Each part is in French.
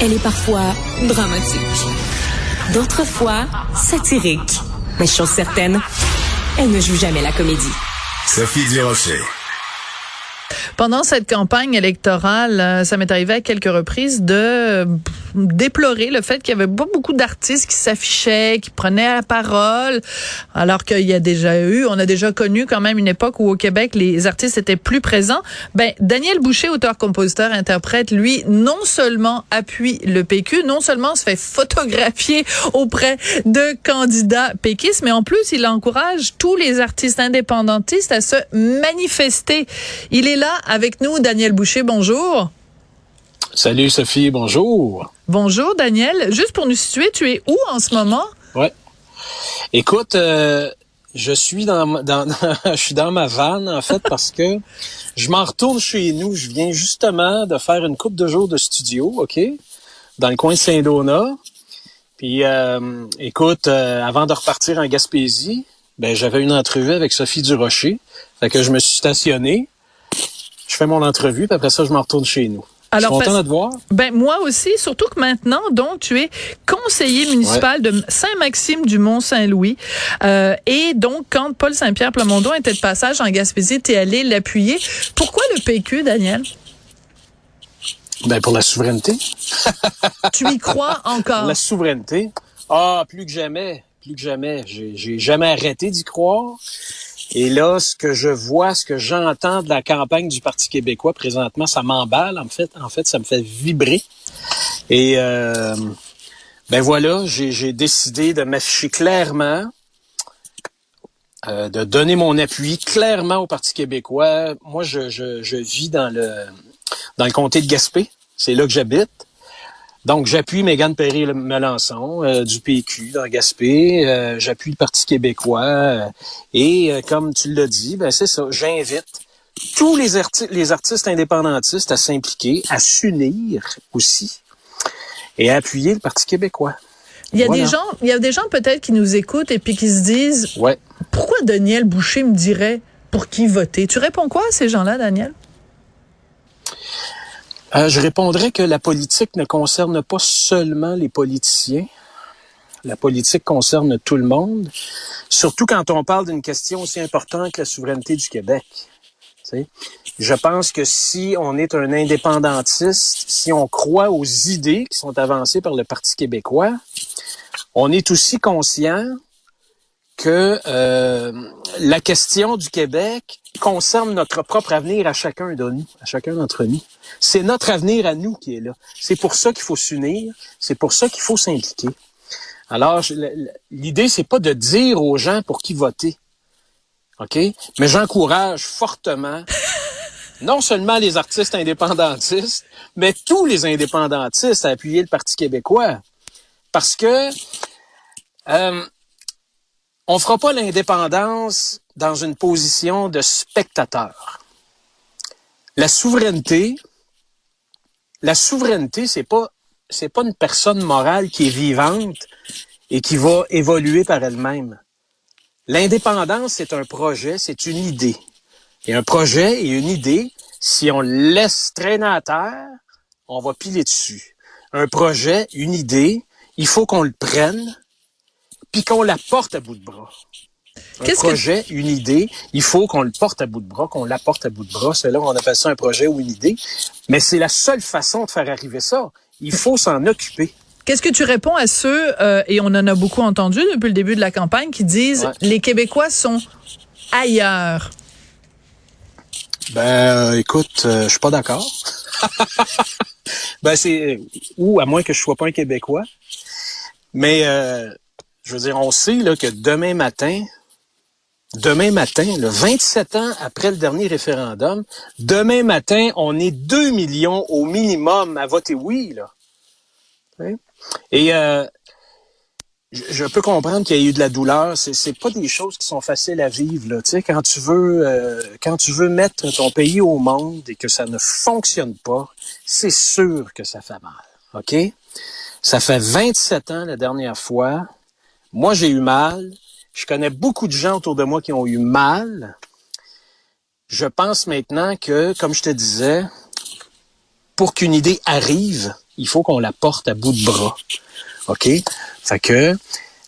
Elle est parfois dramatique. D'autres fois, satirique. Mais chose certaine, elle ne joue jamais la comédie. Sophie Durocher. Pendant cette campagne électorale, euh, ça m'est arrivé à quelques reprises de déplorer le fait qu'il y avait pas beaucoup d'artistes qui s'affichaient, qui prenaient la parole, alors qu'il y a déjà eu, on a déjà connu quand même une époque où au Québec les artistes étaient plus présents. Ben Daniel Boucher, auteur, compositeur, interprète, lui non seulement appuie le PQ, non seulement se fait photographier auprès de candidats péquistes, mais en plus il encourage tous les artistes indépendantistes à se manifester. Il est là avec nous, Daniel Boucher. Bonjour. Salut Sophie, bonjour. Bonjour Daniel. Juste pour nous situer, tu es où en ce moment? Ouais. Écoute, euh, je suis dans, dans je suis dans ma vanne en fait parce que je m'en retourne chez nous. Je viens justement de faire une coupe de jours de studio, ok, dans le coin de Saint-Donat. Puis, euh, écoute, euh, avant de repartir en Gaspésie, ben j'avais une entrevue avec Sophie Durocher. Fait que je me suis stationné. Je fais mon entrevue, puis après ça, je m'en retourne chez nous. Alors, je suis content de te voir. Ben moi aussi, surtout que maintenant, donc tu es conseiller municipal de Saint-Maxime du Mont-Saint-Louis, euh, et donc quand Paul Saint-Pierre Plamondon était de passage en Gaspésie, tu es allé l'appuyer. Pourquoi le PQ, Daniel? Ben pour la souveraineté. tu y crois encore? La souveraineté. Ah, plus que jamais, plus que jamais. J'ai jamais arrêté d'y croire. Et là, ce que je vois, ce que j'entends de la campagne du Parti québécois présentement, ça m'emballe. En fait, en fait, ça me fait vibrer. Et euh, ben voilà, j'ai décidé de m'afficher clairement, euh, de donner mon appui clairement au Parti québécois. Moi, je, je, je vis dans le dans le comté de Gaspé. C'est là que j'habite. Donc, j'appuie Mégane Perry-Melançon euh, du PQ dans Gaspé. Euh, j'appuie le Parti québécois. euh, et comme tu l'as dit, ben c'est ça, j'invite tous les, arti- les artistes indépendantistes à s'impliquer, à s'unir aussi et à appuyer le Parti québécois. Il y a Voilà. des gens, il y a des gens peut-être qui nous écoutent et puis qui se disent Ouais. pourquoi Daniel Boucher me dirait pour qui voter? Tu réponds quoi à ces gens-là, Daniel? Euh, je répondrais que la politique ne concerne pas seulement les politiciens. La politique concerne tout le monde, surtout quand on parle d'une question aussi importante que la souveraineté du Québec. Tu sais, Je pense que si on est un indépendantiste, si on croit aux idées qui sont avancées par le Parti québécois, on est aussi conscient que euh, la question du Québec concerne notre propre avenir à chacun de nous, à chacun d'entre nous. C'est notre avenir à nous qui est là. C'est pour ça qu'il faut s'unir, c'est pour ça qu'il faut s'impliquer. Alors, l'idée, c'est pas de dire aux gens pour qui voter. OK? Mais j'encourage fortement non seulement les artistes indépendantistes, mais tous les indépendantistes à appuyer le Parti québécois. Parce que euh, on fera pas l'indépendance dans une position de spectateur. La souveraineté, la souveraineté, c'est pas c'est pas une personne morale qui est vivante et qui va évoluer par elle-même. L'indépendance, c'est un projet, c'est une idée. Et un projet et une idée, si on laisse traîner à terre, on va piler dessus. Un projet, une idée, il faut qu'on le prenne, puis qu'on la porte à bout de bras. Un Qu'est-ce que- projet, une idée, il faut qu'on le porte à bout de bras, qu'on l'apporte à bout de bras. C'est là on appelle ça un projet ou une idée. Mais c'est la seule façon de faire arriver ça. Il faut s'en occuper. Qu'est-ce que tu réponds à ceux, euh, et on en a beaucoup entendu depuis le début de la campagne, qui disent Ouais. les Québécois sont ailleurs? Ben, euh, écoute, euh, je suis pas d'accord. ben, c'est ou à moins que je sois pas un Québécois. Mais euh, je veux dire, on sait là que demain matin, demain matin, le 27 ans après le dernier référendum, demain matin, on est 2 millions au minimum à voter oui là. Et euh, je, je peux comprendre qu'il y a eu de la douleur. C'est, c'est pas des choses qui sont faciles à vivre. Là. Tu sais, quand tu veux, euh, quand tu veux mettre ton pays au monde et que ça ne fonctionne pas, c'est sûr que ça fait mal. Ok? Ça fait 27 ans la dernière fois. Moi, j'ai eu mal. Je connais beaucoup de gens autour de moi qui ont eu mal. Je pense maintenant que, comme je te disais, pour qu'une idée arrive, il faut qu'on la porte à bout de bras. OK? Fait que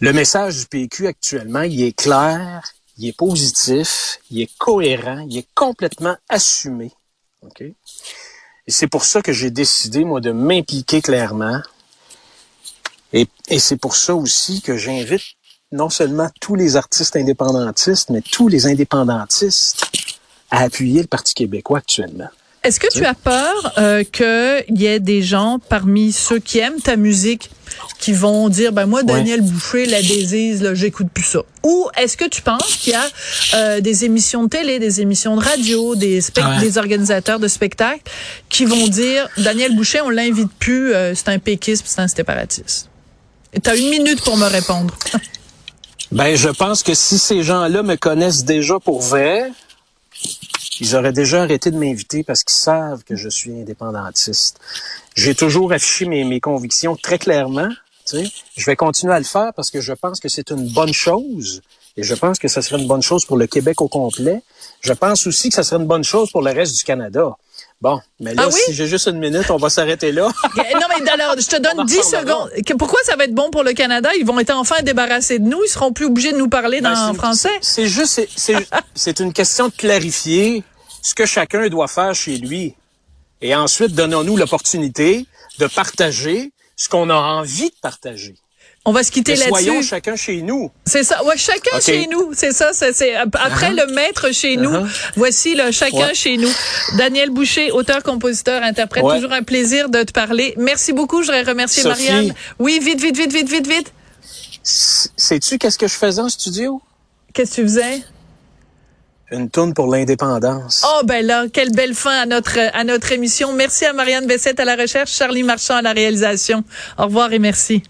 le message du PQ actuellement, il est clair, il est positif, il est cohérent, il est complètement assumé. OK? Et c'est pour ça que j'ai décidé, moi, de m'impliquer clairement. Et, et c'est pour ça aussi que j'invite non seulement tous les artistes indépendantistes, mais tous les indépendantistes à appuyer le Parti québécois actuellement. Est-ce que tu as peur euh, qu'il y ait des gens parmi ceux qui aiment ta musique qui vont dire ben moi Daniel Boucher la désise là j'écoute plus ça? Ou est-ce que tu penses qu'il y a euh, des émissions de télé des émissions de radio des Ouais. des organisateurs de spectacles qui vont dire Daniel Boucher on l'invite plus euh, c'est un péquiste c'est un séparatiste et t'as une minute pour me répondre Ben, je pense que si ces gens-là me connaissent déjà pour vrai, ils auraient déjà arrêté de m'inviter parce qu'ils savent que je suis indépendantiste. J'ai toujours affiché mes, mes convictions très clairement. tu sais. Je vais continuer à le faire parce que je pense que c'est une bonne chose. Et je pense que ça serait une bonne chose pour le Québec au complet. Je pense aussi que ça serait une bonne chose pour le reste du Canada. Bon, mais là, Ah oui? si j'ai juste une minute, on va s'arrêter là. non mais alors je te On donne en 10 reparlera. secondes pourquoi ça va être bon pour le Canada? Ils vont être enfin débarrassés de nous ils seront plus obligés de nous parler Ben, dans c'est- français C'est juste, c'est- c'est, c'est une question de clarifier ce que chacun doit faire chez lui. Et ensuite, donnons-nous l'opportunité de partager ce qu'on a envie de partager. On va se quitter Mais soyons là-dessus chacun chez nous. C'est ça. Ouais, chacun chez nous. C'est ça. C'est, c'est- après Uh-huh. le maître chez nous. Uh-huh. Voici le chacun Ouais. chez nous. Daniel Boucher, auteur, compositeur, interprète. Ouais. Toujours un plaisir de te parler. Merci beaucoup. Je voudrais remercier Sophie. Marianne. Oui, vite, vite, vite, vite, vite, vite. Sais-tu qu'est-ce que je faisais en studio? Qu'est-ce que tu faisais? Une tourne pour l'indépendance. Oh, ben là, quelle belle fin à notre, à notre émission. Merci à Marianne Bessette à la recherche, Charlie Marchand à la réalisation. Au revoir et merci.